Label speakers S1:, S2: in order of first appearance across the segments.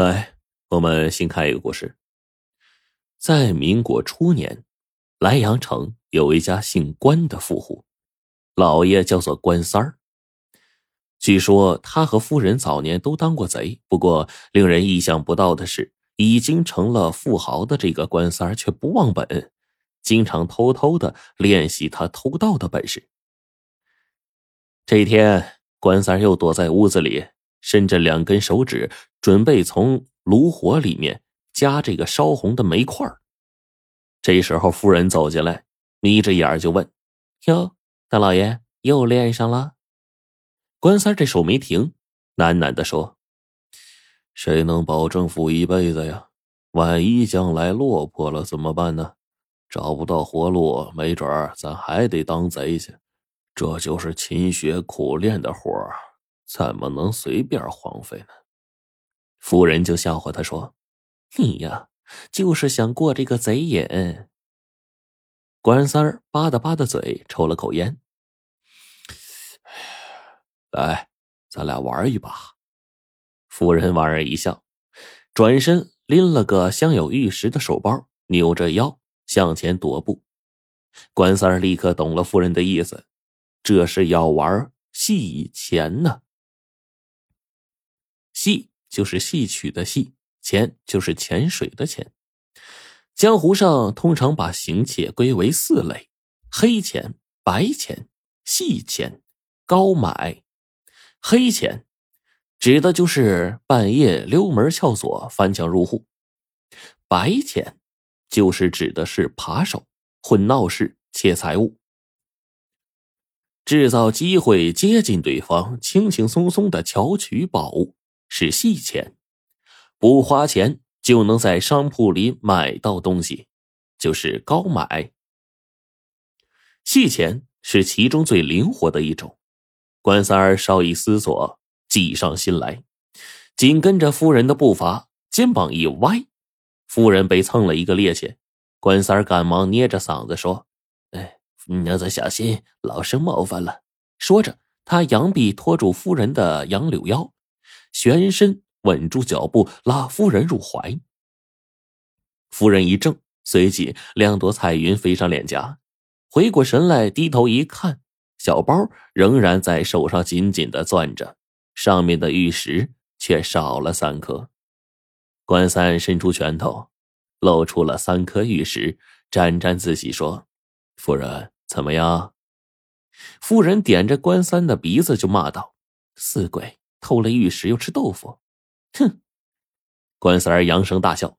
S1: 来，我们先看一个故事。在民国初年，莱阳城有一家姓关的富户，老爷叫做关三儿。据说他和夫人早年都当过贼，不过令人意想不到的是，已经成了富豪的这个关三儿却不忘本，经常偷偷的练习他偷盗的本事。这一天，关三儿又躲在屋子里。伸着两根手指，准备从炉火里面夹这个烧红的煤块这时候，夫人走进来，眯着眼就问：“哟，大老爷又练上了？”关三这手没停，喃喃的说：“谁能保证富一辈子呀？万一将来落魄了怎么办呢？找不到活路，没准儿咱还得当贼去。这就是勤学苦练的活儿。”怎么能随便荒废呢？夫人就笑话他说：“你呀，就是想过这个贼瘾。”关三儿吧嗒吧嗒嘴，抽了口烟。来，咱俩玩一把。夫人莞尔一笑，转身拎了个镶有玉石的手包，扭着腰向前踱步。关三儿立刻懂了夫人的意思，这是要玩戏钱呢。戏就是戏曲的戏，钱就是潜水的钱。江湖上通常把行窃归为四类：黑钱、白钱、细钱、高买。黑钱指的就是半夜溜门撬锁、翻墙入户；白钱就是指的是扒手、混闹市、窃财物，制造机会接近对方，轻轻松松的巧取宝物。是细钱，不花钱就能在商铺里买到东西，就是高买。细钱是其中最灵活的一种。关三儿稍一思索，计上心来，紧跟着夫人的步伐，肩膀一歪，夫人被蹭了一个趔趄。关三儿赶忙捏着嗓子说：“哎，娘子小心，老身冒犯了。”说着，他扬臂托住夫人的杨柳腰。旋身稳住脚步，拉夫人入怀。夫人一怔，随即两朵彩云飞上脸颊。回过神来，低头一看，小包仍然在手上紧紧的攥着，上面的玉石却少了三颗。关三伸出拳头，露出了三颗玉石，沾沾自喜说：“夫人怎么样？”夫人点着关三的鼻子就骂道：“死鬼！”偷了玉石又吃豆腐，哼！关三儿扬声大笑，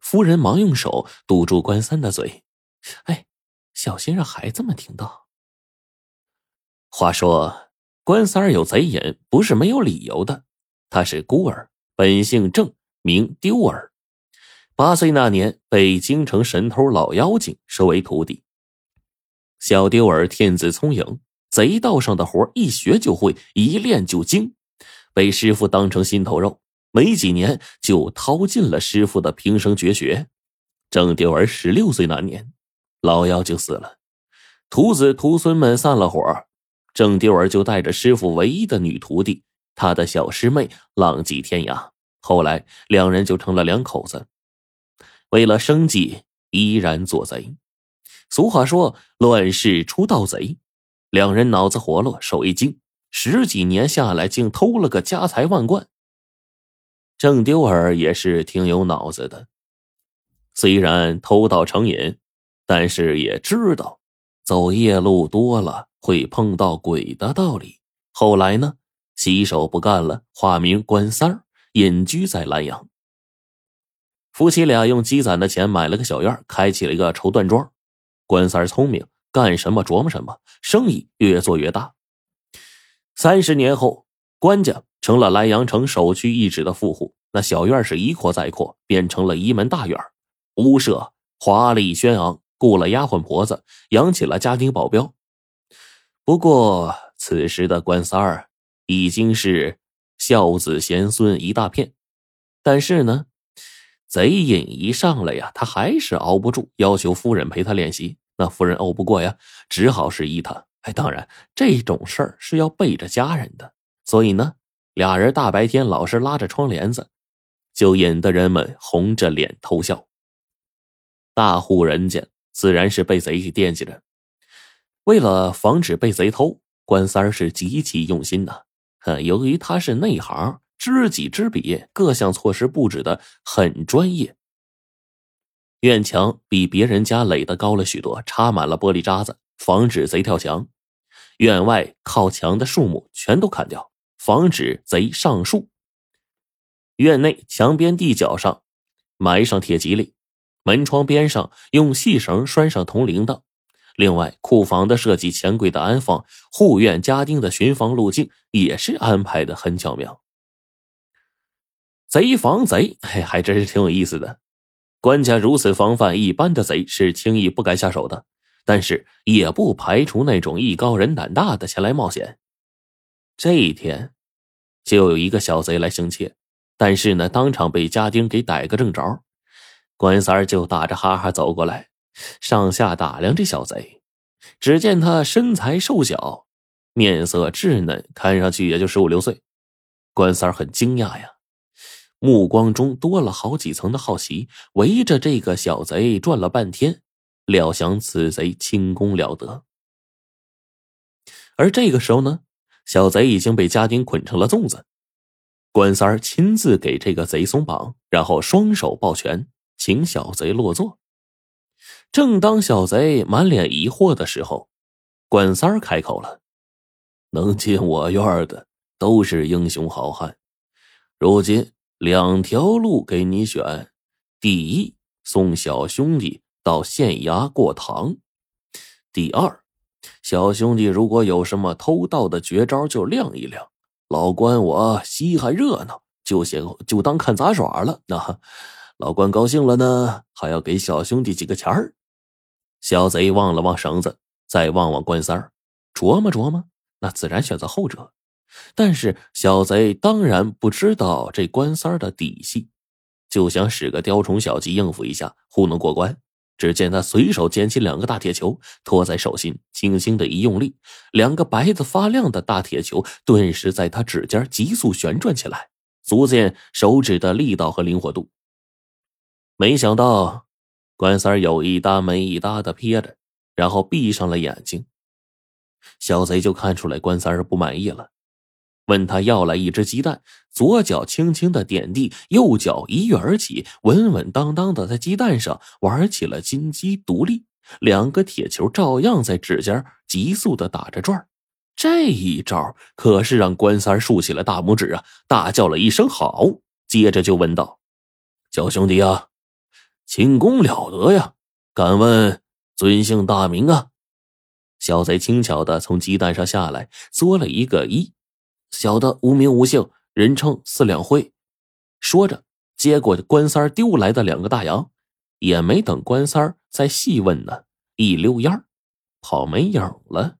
S1: 夫人忙用手堵住关三的嘴，哎，小心让孩子们听到。话说关三儿有贼瘾，不是没有理由的。他是孤儿，本姓郑，名丢儿。八岁那年被京城神偷老妖精收为徒弟。小丢儿天资聪颖，贼道上的活一学就会，一练就精。被师傅当成心头肉，没几年就掏尽了师傅的平生绝学。郑丢儿十六岁那年，老妖就死了，徒子徒孙们散了伙，郑丢儿就带着师傅唯一的女徒弟，他的小师妹浪迹天涯。后来两人就成了两口子，为了生计依然做贼。俗话说“乱世出盗贼”，两人脑子活络，手一精。十几年下来，竟偷了个家财万贯。郑丢儿也是挺有脑子的，虽然偷盗成瘾，但是也知道走夜路多了会碰到鬼的道理。后来呢，洗手不干了，化名关三，隐居在兰阳。夫妻俩用积攒的钱买了个小院，开起了一个绸缎庄。关三聪明，干什么琢磨什么，生意越做越大。三十年后，关家成了莱阳城首屈一指的富户。那小院是一扩再扩，变成了一门大院，屋舍华丽轩昂，雇了丫鬟婆子，养起了家庭保镖。不过，此时的关三儿已经是孝子贤孙一大片，但是呢，贼瘾一上来呀，他还是熬不住，要求夫人陪他练习。那夫人拗不过呀，只好是依他。哎，当然，这种事儿是要背着家人的，所以呢，俩人大白天老是拉着窗帘子，就引得人们红着脸偷笑。大户人家自然是被贼惦记着，为了防止被贼偷，关三是极其用心的。由于他是内行，知己知彼，各项措施布置的很专业。院墙比别人家垒的高了许多，插满了玻璃渣子，防止贼跳墙。院外靠墙的树木全都砍掉，防止贼上树。院内墙边地角上埋上铁蒺藜，门窗边上用细绳拴上铜铃铛。另外，库房的设计、钱柜的安放、护院家丁的巡防路径也是安排的很巧妙。贼防贼，嘿，还真是挺有意思的。官家如此防范，一般的贼是轻易不敢下手的。但是也不排除那种艺高人胆大的前来冒险。这一天，就有一个小贼来行窃，但是呢，当场被家丁给逮个正着。关三儿就打着哈哈走过来，上下打量这小贼。只见他身材瘦小，面色稚嫩，看上去也就十五六岁。关三儿很惊讶呀，目光中多了好几层的好奇，围着这个小贼转了半天。料想此贼轻功了得，而这个时候呢，小贼已经被家丁捆成了粽子。关三儿亲自给这个贼松绑，然后双手抱拳，请小贼落座。正当小贼满脸疑惑的时候，关三儿开口了：“能进我院的都是英雄好汉，如今两条路给你选，第一送小兄弟。”到县衙过堂。第二，小兄弟如果有什么偷盗的绝招，就亮一亮。老关我稀罕热闹，就先就当看杂耍了。那老关高兴了呢，还要给小兄弟几个钱儿。小贼望了望绳子，再望望关三儿，琢磨琢磨，那自然选择后者。但是小贼当然不知道这关三儿的底细，就想使个雕虫小技应付一下，糊弄过关。只见他随手捡起两个大铁球，托在手心，轻轻的一用力，两个白的发亮的大铁球顿时在他指尖急速旋转起来，足见手指的力道和灵活度。没想到，关三有一搭没一搭的瞥着，然后闭上了眼睛。小贼就看出来关三不满意了。问他要来一只鸡蛋，左脚轻轻的点地，右脚一跃而起，稳稳当当的在鸡蛋上玩起了金鸡独立。两个铁球照样在指尖急速的打着转这一招可是让关三竖起了大拇指啊，大叫了一声好，接着就问道：“小兄弟啊，轻功了得呀，敢问尊姓大名啊？”小贼轻巧的从鸡蛋上下来，作了一个揖。小的无名无姓，人称四两灰。说着，接过关三丢来的两个大洋，也没等关三再细问呢，一溜烟跑没影了。